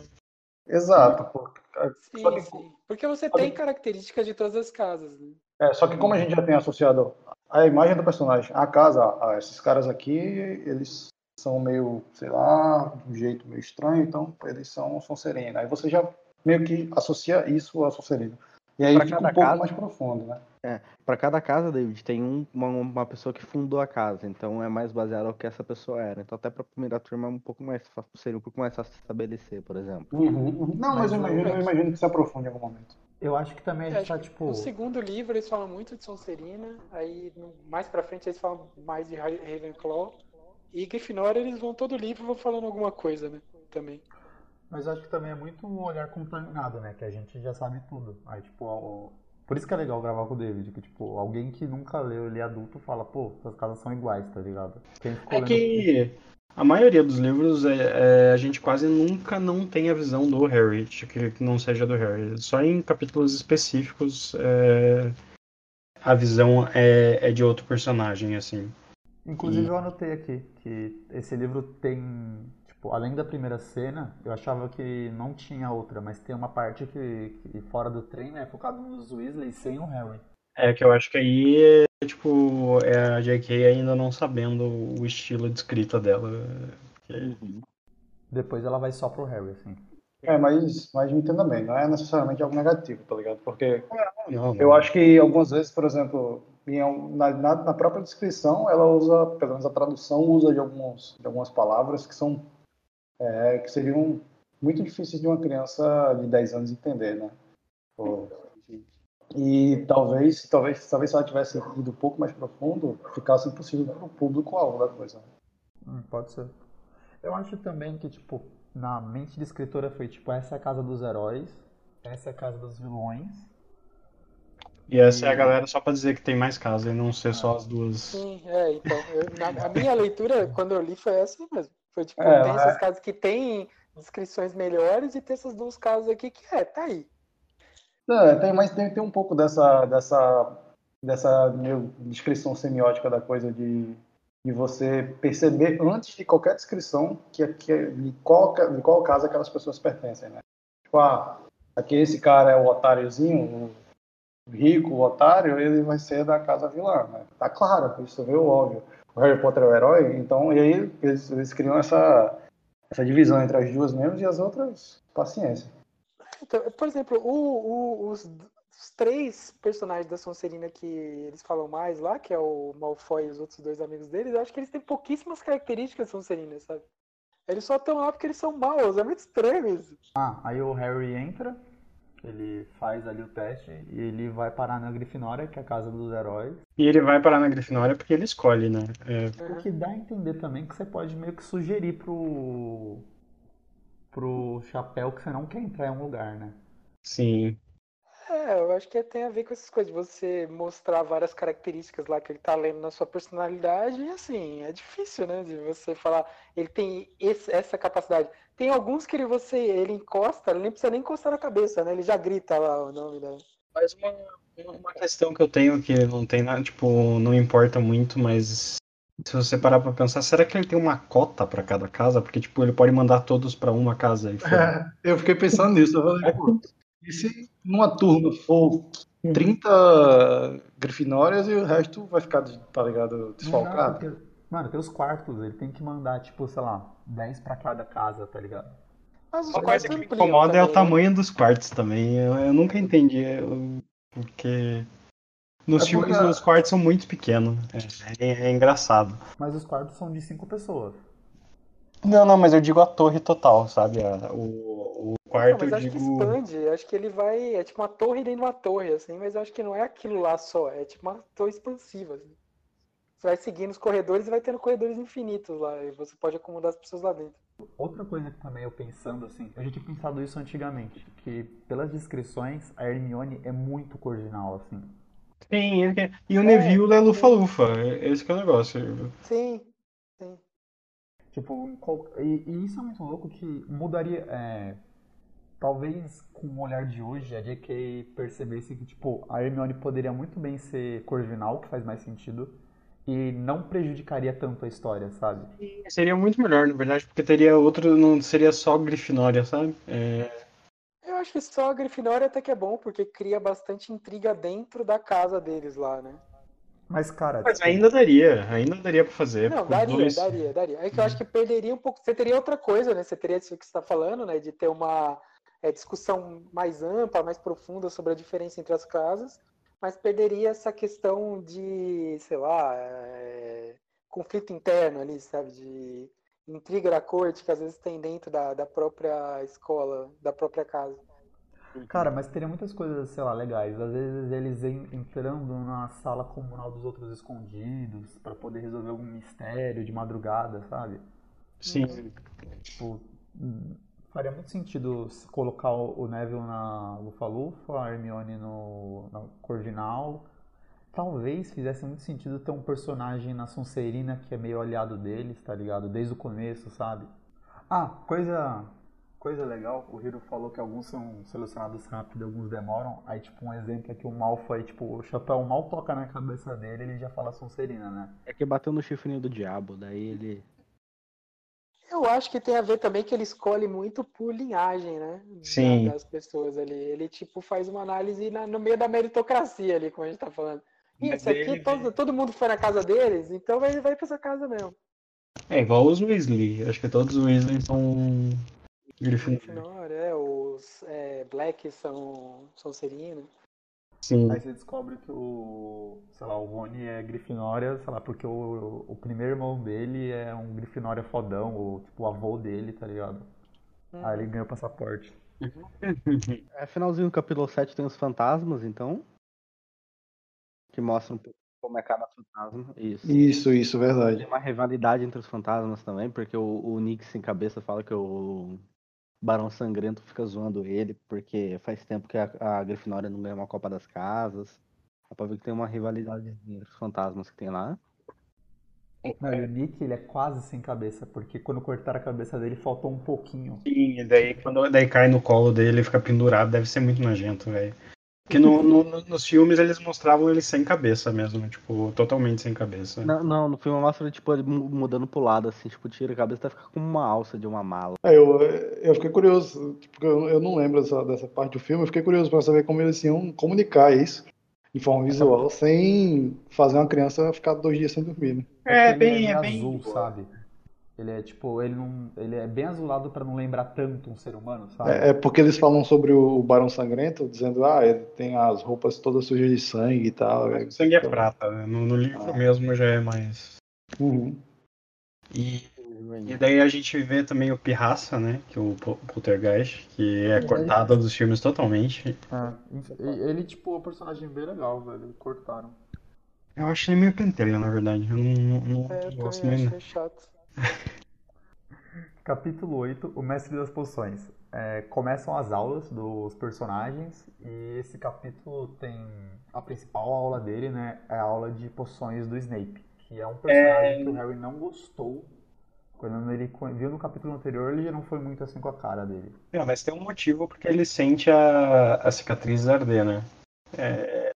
Exato. Sim, que, sim. Porque você tem características de todas as casas, né? é, só que como a gente já tem associado a imagem do personagem, a casa, a esses caras aqui, eles são meio, sei lá, de um jeito meio estranho, então eles são Sonserina. Aí você já meio que associa isso a Sonserina. E aí Pra fica um cada pouco casa- mais profundo, né? Pra cada casa, David, tem um- uma, uma pessoa que fundou a casa, então é mais baseado no que essa pessoa era. Então até pra primeira turma é um pouco mais seria um pouco mais fácil de estabelecer, por exemplo. Uhum, uhum. Não, mas, Mas eu, o- imagino, eu imagino que se aprofunde em algum momento. Eu acho que também a É, gente tá, tipo. No segundo livro eles falam muito de Sonserina, aí mais pra frente eles falam mais de Ra- Ravenclaw. E Grifinória eles vão todo livro vão falando alguma coisa, né? Também. Mas acho que também é muito um olhar contaminado, né? Que a gente já sabe tudo. Aí, tipo, o- por isso que é legal gravar com o David, que, tipo, alguém que nunca leu, ele é adulto, fala, pô, essas casas são iguais, tá ligado? Quem ficou É que a maioria dos livros é, é, a gente quase nunca não tem a visão do Harry, que, que não seja do Harry. Só em capítulos específicos é, a visão é, é de outro personagem, assim. Inclusive E- eu anotei aqui que esse livro tem, tipo, além da primeira cena, eu achava que não tinha outra, mas tem uma parte que, que fora do trem, né, focado nos Weasley sem o Harry. É que eu acho que aí é tipo é a J.K. ainda não sabendo o estilo de escrita dela. Que- Depois ela vai só pro Harry, assim. É, mas, mas me entenda bem, não é necessariamente algo negativo, tá ligado? Porque Não, Eu acho que algumas vezes, por exemplo, na, na, na própria descrição, ela usa, pelo menos a tradução usa de, alguns, de algumas palavras que são é, que seriam muito difíceis de uma criança de 10 anos entender, né? Ou- E talvez, talvez, talvez se ela tivesse ido um pouco mais profundo, ficasse impossível para o público-alvo da coisa. Hum, pode ser. Eu acho também que, tipo, na mente de escritora foi, tipo, essa é a casa dos heróis, essa é a casa dos vilões. E essa é a galera só pra dizer que tem mais casa e não ser só as duas. Sim, é, então. eu- na- a minha leitura, quando eu li, foi essa mesmo. Foi tipo, É, tem essas casas que tem descrições melhores e tem essas duas casas aqui que é, tá aí. É, tem, mas tem, tem um pouco dessa, dessa, dessa descrição semiótica da coisa de, de você perceber antes de qualquer descrição que, que, de, qual, de qual casa aquelas pessoas pertencem, né? Tipo, ah, aqui esse cara é o otáriozinho, o rico, o otário, ele vai ser da casa vilã, né? Tá claro, isso é óbvio. O Harry Potter é o herói, então, e aí eles, eles criam essa, essa divisão entre as duas mesmo e as outras, paciência. Então, por exemplo, o- o- os, os três personagens da Sonserina que eles falam mais lá, que é o Malfoy e os outros dois amigos deles, eu acho que eles têm pouquíssimas características Sonserina, sabe? Eles só estão lá porque eles são maus, é muito estranho isso. Ah, aí o Harry entra, ele faz ali o teste e ele vai parar na Grifinória, que é a casa dos heróis. E ele vai parar na Grifinória porque ele escolhe, né? É, O que dá a entender também que você pode meio que sugerir pro pro chapéu que você não quer entrar em um lugar, né? sim. É, eu acho que tem a ver com essas coisas, de você mostrar várias características lá que ele tá lendo na sua personalidade, e assim, é difícil, né, de você falar, ele tem esse- essa capacidade. Tem alguns que ele, você, ele encosta, ele nem precisa nem encostar na cabeça, né, ele já grita lá o nome da... Mas uma, uma questão que eu tenho que não tem nada, tipo, não importa muito, mas se você parar pra pensar, será que ele tem uma cota pra cada casa? Porque, tipo, ele pode mandar todos pra uma casa e. É, eu fiquei pensando nisso. Eu falei, pô, e se numa turma for 30 grifinórias e o resto vai ficar, tá ligado, desfalcado? Porque, mano, tem os quartos, ele tem que mandar, tipo, sei lá, 10 pra cada casa, tá ligado? Mas os Uma quartos coisa que me incomoda é o também, né? tamanho dos quartos também. Eu, eu nunca entendi eu- porque nos É porque- filmes os quartos são muito pequenos. É, é- é engraçado. Mas os quartos são de 5 pessoas. Não, não, mas eu digo a torre total, sabe? O, o quarto, Não, mas eu acho que digo. expande, acho que ele vai. É tipo uma torre dentro de uma torre, assim, mas eu acho que não é aquilo lá só, é tipo uma torre expansiva. Assim. Você vai seguindo os corredores e vai tendo corredores infinitos lá, e você pode acomodar as pessoas lá dentro. Outra coisa que também eu pensando assim, eu já tinha pensado isso antigamente, que pelas descrições a Hermione é muito cordial, assim. Sim, ele quer- e o Neville é lufa-lufa, é- esse que é o negócio. Sim, sim. Tipo, e, e isso é muito louco que mudaria. é, talvez com o olhar de hoje a J.K. percebesse que tipo, a Hermione poderia muito bem ser corvinal, que faz mais sentido, e não prejudicaria tanto a história, sabe? Seria muito melhor, na verdade, porque teria outro, não seria só Grifinória, sabe? É, Eu acho que só a Grifinória até que é bom, porque cria bastante intriga dentro da casa deles lá, né? Mas, cara, Mas ainda daria, ainda daria pra fazer. Não, daria, dois- daria, daria. É que eu acho que perderia um pouco. Você teria outra coisa, né? Você teria isso que você está falando, né? De ter uma é, discussão mais ampla, mais profunda sobre a diferença entre as casas, mas perderia essa questão de, sei lá, é, conflito interno ali, sabe? De intriga da corte que às vezes tem dentro da, da própria escola, da própria casa. Cara, mas teria muitas coisas, sei lá, legais. Às vezes eles en- entrando na sala comunal dos outros escondidos pra poder resolver algum mistério de madrugada, sabe? Sim. Tipo, faria muito sentido se colocar o o Neville na Lufa-Lufa, a Hermione no, na Corvinal. Talvez fizesse muito sentido ter um personagem na Sonserina que é meio aliado deles, tá ligado? Desde o começo, sabe? Ah, coisa coisa legal, o Hiro falou que alguns são selecionados rápido, alguns demoram. Aí, tipo, um exemplo é que o Malfoy, tipo, o chapéu mal toca na cabeça dele, ele já fala Sonserina, né? É que bateu no chifrinho do diabo, daí ele. Eu acho que tem a ver também que ele escolhe muito por linhagem, né? Sim. Das pessoas ali. Ele, tipo, faz uma análise na- no meio da meritocracia ali, como a gente tá falando. Isso aqui, todo, todo mundo foi na casa deles, então vai, vai pra essa casa mesmo. É igual os Weasley. Acho que todos os Weasley são Grifinória. Grifinória, é, os é, Black são, são Serino. Sim. Aí você descobre que o, sei lá, o Rony é Grifinória, sei lá, porque o, o primeiro irmão dele é um Grifinória fodão, ou tipo o avô dele, tá ligado? Aí ele ganha o passaporte. É, finalzinho do capítulo 7 tem os fantasmas, então. Que mostram um pouco como é cada fantasma. Isso. Isso, isso, Tem verdade. uma rivalidade entre os fantasmas também, porque o, o Nick sem cabeça fala que o Barão Sangrento fica zoando ele, porque faz tempo que a, a Grifinória não ganha uma Copa das Casas. Dá pra ver que tem uma rivalidade entre os fantasmas que tem lá. Não, e o Nick, ele é quase sem cabeça, porque quando cortaram a cabeça dele faltou um pouquinho. Sim, e daí quando daí cai no colo dele e fica pendurado, deve ser muito nojento, velho. Porque no, no- no- nos filmes eles mostravam ele sem cabeça mesmo, tipo, totalmente sem cabeça. Não, não, no filme mostra tipo, ele mu- mudando pro lado, assim, tipo, tira a cabeça até ficar como uma alça de uma mala. É, eu, eu fiquei curioso, porque eu, eu não lembro dessa, dessa parte do filme, eu fiquei curioso para saber como eles iam comunicar isso de forma visual, sem fazer uma criança ficar dois dias sem dormir. né? É, bem, meio é bem. azul, sabe? Ele é tipo, ele não, ele é bem azulado pra não lembrar tanto um ser humano, sabe? É, é porque eles falam sobre o Barão Sangrento, dizendo, ah, ele tem as roupas todas sujas de sangue e tal. O sangue é prata, né? No, no livro mesmo já é mais. Uhum. E, e daí a gente vê também o Pirraça, né? Que é o Po- Poltergeist, que é cortado dos filmes totalmente. É, ele, tipo, é um personagem bem legal, velho. Cortaram. Eu acho ele meio pentelho, na verdade. Eu não, não, não É, eu gosto muito. achei chato. Capítulo 8, O Mestre das Poções. É, começam as aulas dos personagens e esse capítulo tem a principal aula dele, né? É a aula de poções do Snape, que é um personagem que o Harry não gostou. Quando ele viu no capítulo anterior, ele já não foi muito assim com a cara dele. É, mas tem um motivo porque ele sente a, a cicatriz arder, né? É,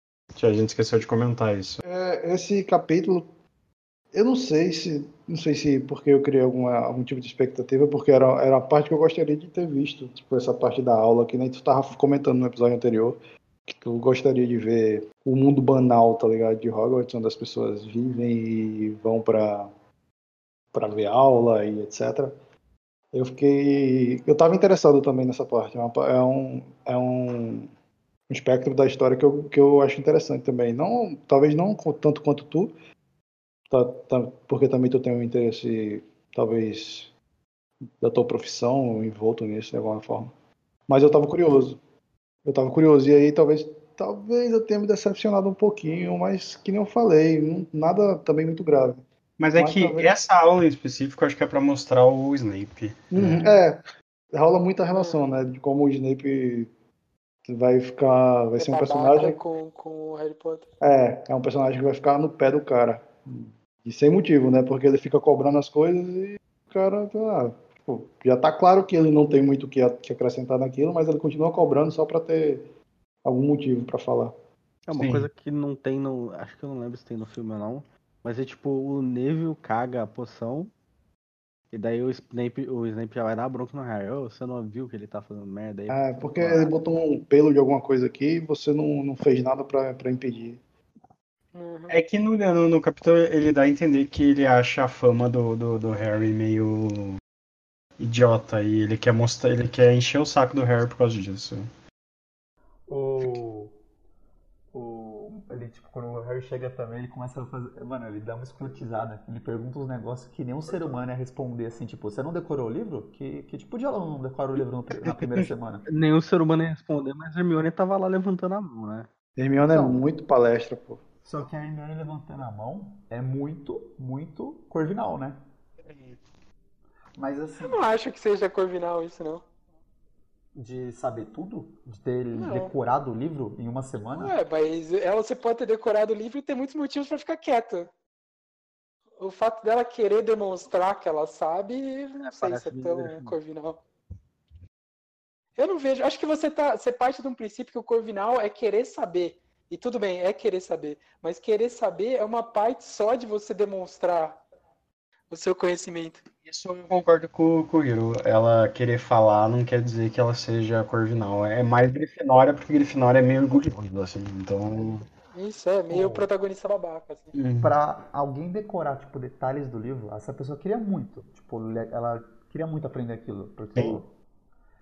a gente esqueceu de comentar isso. É, esse capítulo, eu não sei se, não sei se porque eu criei alguma, algum tipo de expectativa, porque era, era a parte que eu gostaria de ter visto, tipo essa parte da aula que nem tu tava comentando no episódio anterior, que tu gostaria de ver o mundo banal, tá ligado, de Hogwarts, onde as pessoas vivem e vão pra para ver aula e etc. Eu fiquei, eu tava interessado também nessa parte. É, é um, é um um espectro da história que eu, que eu acho interessante também. Não, talvez não tanto quanto tu, tá- tá- porque também tu tem um interesse, talvez, da tua profissão envolto nisso de alguma forma. Mas eu tava curioso. Eu tava curioso. E aí talvez, talvez eu tenha me decepcionado um pouquinho, mas que nem eu falei, nada também muito grave. Mas é Mas que talvez- essa aula em específico eu acho que é pra mostrar o Snape. Uhum, É, rola muita relação, né? De como o Snape vai ficar. Vai ser um É personagem. com, com o Harry Potter. É, é um personagem que vai ficar no pé do cara. E sem motivo, né? Porque ele fica cobrando as coisas e o cara, ah, tipo, já tá claro que ele não tem muito o que, que acrescentar naquilo, mas ele continua cobrando só pra ter algum motivo pra falar. É uma Sim. coisa que não tem no. Acho que eu não lembro se tem no filme ou não. Mas é tipo, o Neville caga a poção. E daí o Snape, o Snape já vai dar bronca no Harry. Ô, você não viu que ele tá fazendo merda aí? É, porque ele botou um pelo de alguma coisa aqui e você não, não fez nada pra impedir. Uhum. É que no, no, no capítulo ele dá a entender que ele acha a fama do, do, do Harry meio idiota e ele quer mostrar, ele quer encher o saco do Harry por causa disso. O. O. Ele, tipo, quando o Harry chega também, ele começa a fazer. Mano, ele dá uma escrotizada. Ele pergunta uns negócios que nem um ser humano ia responder assim, tipo, você não decorou o livro? Que, que tipo de aluno não decora o livro na primeira semana? Nenhum ser humano ia responder, mas Hermione tava lá levantando a mão, né? Hermione é muito palestra, pô. Só que a Hermione levantando a mão é muito, muito corvinal, né? Mas assim, Eu não acho que seja Corvinal isso, não. de saber tudo? De ter Não. decorado o livro em uma semana? Ué, mas ela você pode ter decorado o livro e ter muitos motivos pra ficar quieta. O fato dela querer demonstrar que ela sabe, não sei parece se é tão. Corvinal. Eu não vejo. Acho que você tá. Você parte de um princípio que o Corvinal é querer saber. E tudo bem, é querer saber. Mas querer saber é uma parte só de você demonstrar o seu conhecimento. Isso eu concordo com, com o Hiro. Ela querer falar não quer dizer que ela seja Corvinal. É mais Grifinória, porque Grifinória é meio orgulhoso, assim. Então. Isso é meio Oh. protagonista babaca. Assim. hum. Pra alguém decorar, tipo, detalhes do livro, essa pessoa queria muito. Tipo, ela queria muito aprender aquilo. Porque Sim.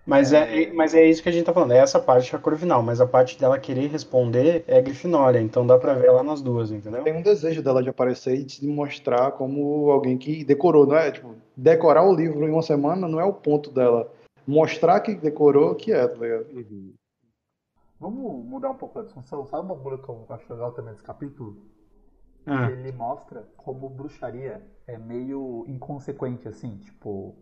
Mas é, é- mas é isso que a gente tá falando. É essa parte que é Corvinal, mas a parte dela querer responder é Grifinória. Então dá pra ver ela nas duas, entendeu? Tem um desejo dela de aparecer e de se mostrar como alguém que decorou, não é? Tipo, decorar o livro em uma semana não é o ponto dela. Mostrar que decorou que é, tá ligado? Vamos mudar um pouco a discussão. Sabe uma coisa que eu acho legal também desse capítulo? Ah, Ele mostra como bruxaria é meio inconsequente, assim, tipo.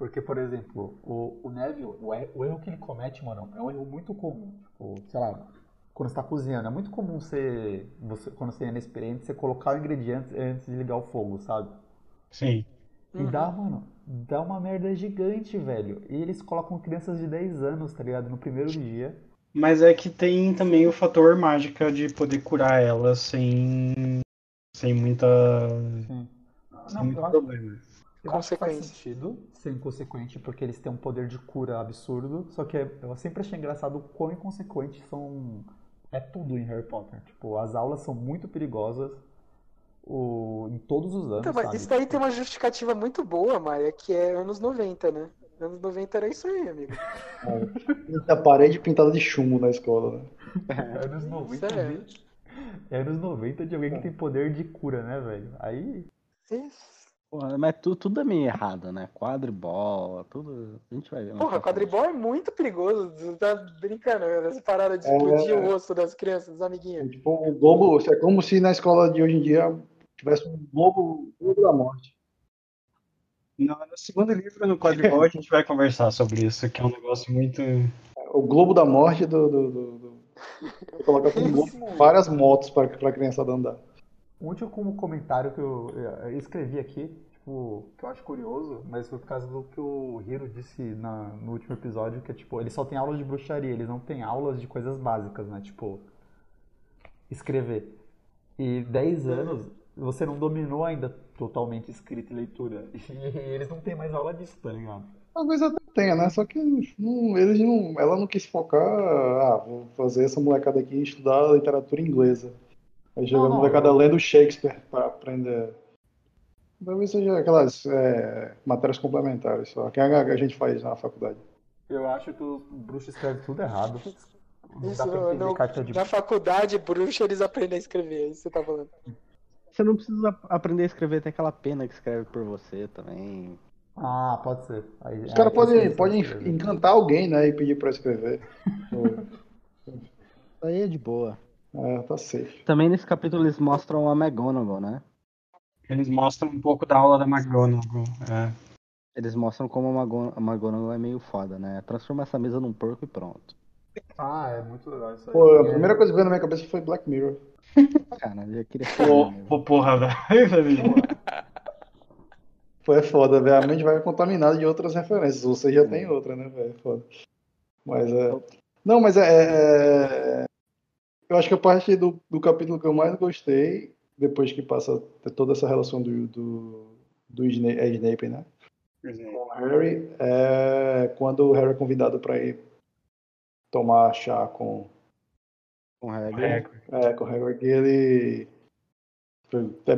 Porque, por exemplo, o, o Neville, o, er- o erro que ele comete, mano, é um erro muito comum. Tipo, sei lá, quando você tá cozinhando, é muito comum você, você quando você é inexperiente, você colocar o ingrediente antes de ligar o fogo, sabe? sim. E dá, mano, dá uma merda gigante, velho. E eles colocam crianças de 10 anos, tá ligado? No primeiro dia. Mas é que tem também o fator mágica de poder curar ela sem. sem muita. sem Não, muito acho, problema. Eu acho que faz Consequência. sentido ser inconsequente, porque eles têm um poder de cura absurdo. Só que eu sempre achei engraçado o quão inconsequentes são. É tudo em Harry Potter. Tipo, as aulas são muito perigosas o, em todos os anos. Então, mas sabe? isso daí Tipo, tem uma justificativa muito boa, Maia, que é anos 90, né? Anos 90 era isso aí, amigo. A parede pintada de chumbo na escola, né? anos 90 Isso é. é anos 90 de alguém que tem poder de cura, né, velho? Aí. Isso. Porra, mas tu, tudo é meio errado, né? Quadribol, tudo. A gente vai ver. Porra, quadribol é muito perigoso. Tu tá brincando, né? essa parada de É. explodir o rosto das crianças, dos amiguinhos. Tipo, o globo, é como se na escola de hoje em dia tivesse um globo, globo da morte. No, no segundo livro, no quadribol, a gente vai conversar sobre isso, que é um negócio muito. O globo da morte do. do, do, do... Colocar globo várias motos para a criançada andar. Um último como comentário que eu, eu escrevi aqui, tipo, que eu acho curioso, mas foi por causa do que o Hiro disse na, no último episódio, que é tipo, eles só têm aulas de bruxaria, eles não têm aulas de coisas básicas, né? Tipo, escrever. E 10 anos, você não dominou ainda totalmente escrita e leitura. E eles não têm mais aula disso, tá ligado? Talvez até tenha, né? Só que não, eles não, ela não quis focar. Ah, vou fazer essa molecada aqui estudar literatura inglesa. Aí chega Não, a não, molecada eu- lendo Shakespeare para aprender. Talvez seja aquelas é, matérias complementares só, que a, a gente faz na faculdade. Eu acho que os bruxos escrevem tudo errado. Não Isso, carta de na faculdade, bruxa, eles aprendem a escrever, é isso que você tá falando. Você não precisa aprender a escrever, tem aquela pena que escreve por você também. Ah, pode ser. Aí, Os caras pode podem, pode encantar alguém, né? E pedir pra escrever. Isso aí é de boa. É, tá safe. Também nesse capítulo eles mostram a McGonagall, né? Eles mostram um pouco da aula da McGonagall. É. Eles mostram como a McGonagall é meio foda, né? Transforma essa mesa num porco e pronto. Ah, é muito legal isso aí. Pô, a é- primeira coisa que veio na minha cabeça foi Black Mirror. Cara, eu já queria Pô, pô, porra, velho. Foi é foda, velho. A mente vai contaminada de outras referências. Você já tem outra, né, velho? Foda. Mas é. Não, mas é. Eu acho que a parte do, do capítulo que eu mais gostei, depois que passa toda essa relação do, do, do Snape, é Snape, né? Com o Harry, é quando o Harry é convidado pra ir tomar chá com, Com regra. É, é, com o Hagrid, e ele.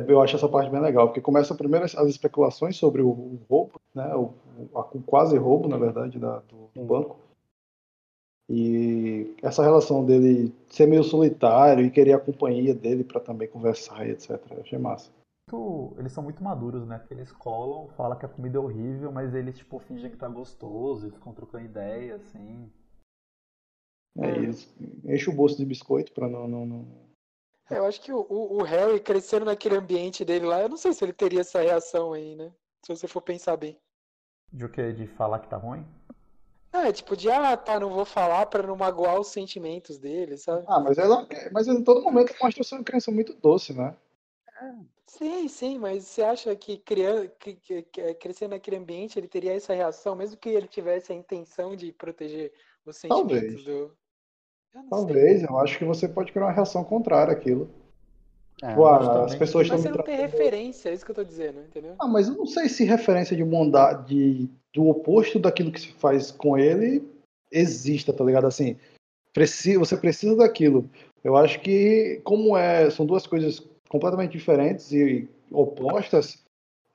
Eu acho essa parte bem legal, porque começa primeiro as especulações sobre o, o roubo, né? O, o- a- o quase roubo, na verdade, da- do, do banco. E essa relação dele ser meio solitário e querer a companhia dele para também conversar e etc. Eu achei massa. eles são muito maduros, né? Eles colam, falam que a comida é horrível, mas eles, tipo, fingem que tá gostoso e ficam trocando ideia, assim. É, e eles enchem o bolso de biscoito para não, não, não. É, Eu acho que o, o- o Harry crescendo naquele ambiente dele lá, eu não sei se ele teria essa reação aí, né? Se você for pensar bem. De o quê? De falar que tá ruim? É, tipo, de, ah, tá, não vou falar pra não magoar os sentimentos dele, sabe? Ah, mas ela, mas em todo momento mostra ser uma criança muito doce, né? Sim, sim, mas você acha que, criança, que, que- que, é, crescendo naquele ambiente ele teria essa reação, mesmo que ele tivesse a intenção de proteger os Talvez. sentimentos do. Eu não sei. Talvez, eu acho que você pode criar uma reação contrária àquilo. É, Tipo, ah, as pessoas Mas estão você não tem referência, é isso que eu tô dizendo, entendeu? Ah, mas eu não sei se referência de bondade do oposto daquilo que se faz com ele exista, tá ligado? Assim, preci- você precisa daquilo. Eu acho que, como é, são duas coisas completamente diferentes e opostas,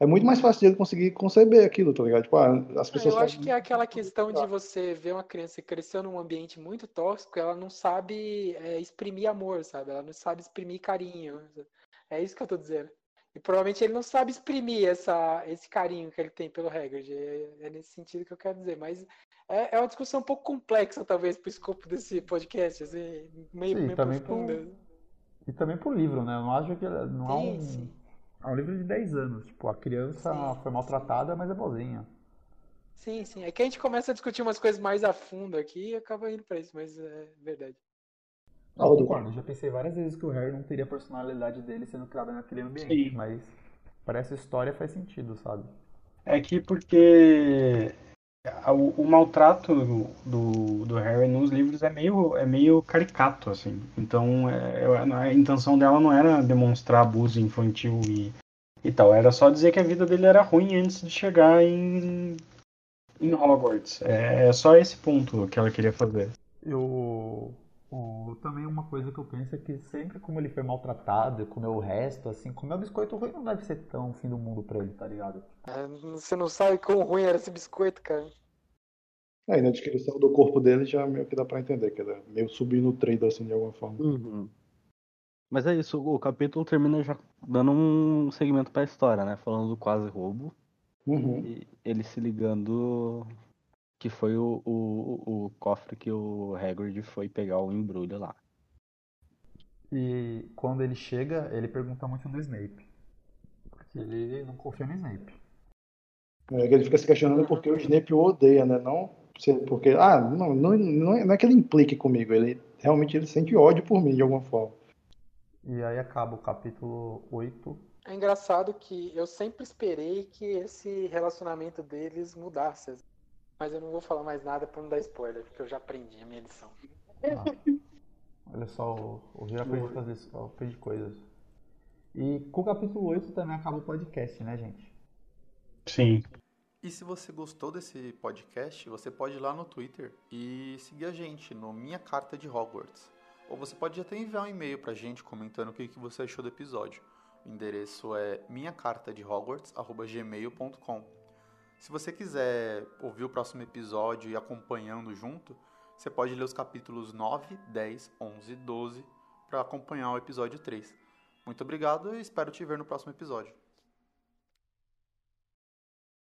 é muito mais fácil de ele conseguir conceber aquilo, tá ligado? Tipo, ah, as Ah, pessoas Eu acho que é aquela questão de você ver uma criança que cresceu num ambiente muito tóxico, ela não sabe é, exprimir amor, sabe? Ela não sabe exprimir carinho. É isso que eu tô dizendo. E provavelmente ele não sabe exprimir essa, esse carinho que ele tem pelo Hagrid. É, é nesse sentido que eu quero dizer. Mas é, é uma discussão um pouco complexa, talvez, pro escopo desse podcast, assim, meio, Sim, meio também profunda. E também pro livro, né? Eu não acho que ele- não é Sim, um, sim. É um livro de 10 anos. Tipo, a criança Sim. foi maltratada, mas é boazinha. Sim, sim. É que a gente começa a discutir umas coisas mais a fundo aqui e acaba indo pra isso, mas é verdade. Não, Aldo. concordo. Eu já pensei várias vezes que o Harry não teria a personalidade dele sendo criado naquele ambiente, Sim. mas para essa história faz sentido, sabe? É que porque o, o maltrato do, do Harry nos livros é meio, é meio caricato, assim. Então é, a intenção dela não era demonstrar abuso infantil e, e tal, era só dizer que a vida dele era ruim antes de chegar em, em Hogwarts. É, é só esse ponto que ela queria fazer. Eu, o- também uma coisa que eu penso é que sempre como ele foi maltratado e comeu o resto, assim, comer o biscoito ruim não deve ser tão fim do mundo pra ele, tá ligado? É, Você não sabe quão ruim era esse biscoito, cara. É, e na descrição do corpo dele já meio que dá pra entender, que ele é meio subnutrido assim de alguma forma. Uhum. Mas é isso, o capítulo termina já dando um segmento pra história, né? Falando do quase roubo. Uhum. E ele se ligando que foi o, o, o cofre que o Hagrid foi pegar o embrulho lá. E quando ele chega, ele pergunta muito do Snape. Porque ele não confia no Snape. É, que ele fica se questionando porque o Snape o odeia, né? Não porque, ah, não, não, não é não é que ele implique comigo, ele realmente ele sente ódio por mim de alguma forma. E aí acaba o capítulo 8. É engraçado que eu sempre esperei que esse relacionamento deles mudasse. Mas eu não vou falar mais nada pra não dar spoiler, porque eu já aprendi a minha lição. Ah, olha só, o, o Giro aprende a fazer isso, aprende coisas. E com o capítulo 8 também acaba o podcast, né, gente? Sim. E se você gostou desse podcast, você pode ir lá no Twitter e seguir a gente no Minha Carta de Hogwarts. Ou você pode até enviar um e-mail pra gente comentando o que que você achou do episódio. O endereço é minhacartadehogwarts.gmail.com Se você quiser ouvir o próximo episódio e acompanhando junto, você pode ler os capítulos 9, 10, 11 e 12 para acompanhar o episódio 3. Muito obrigado e espero te ver no próximo episódio.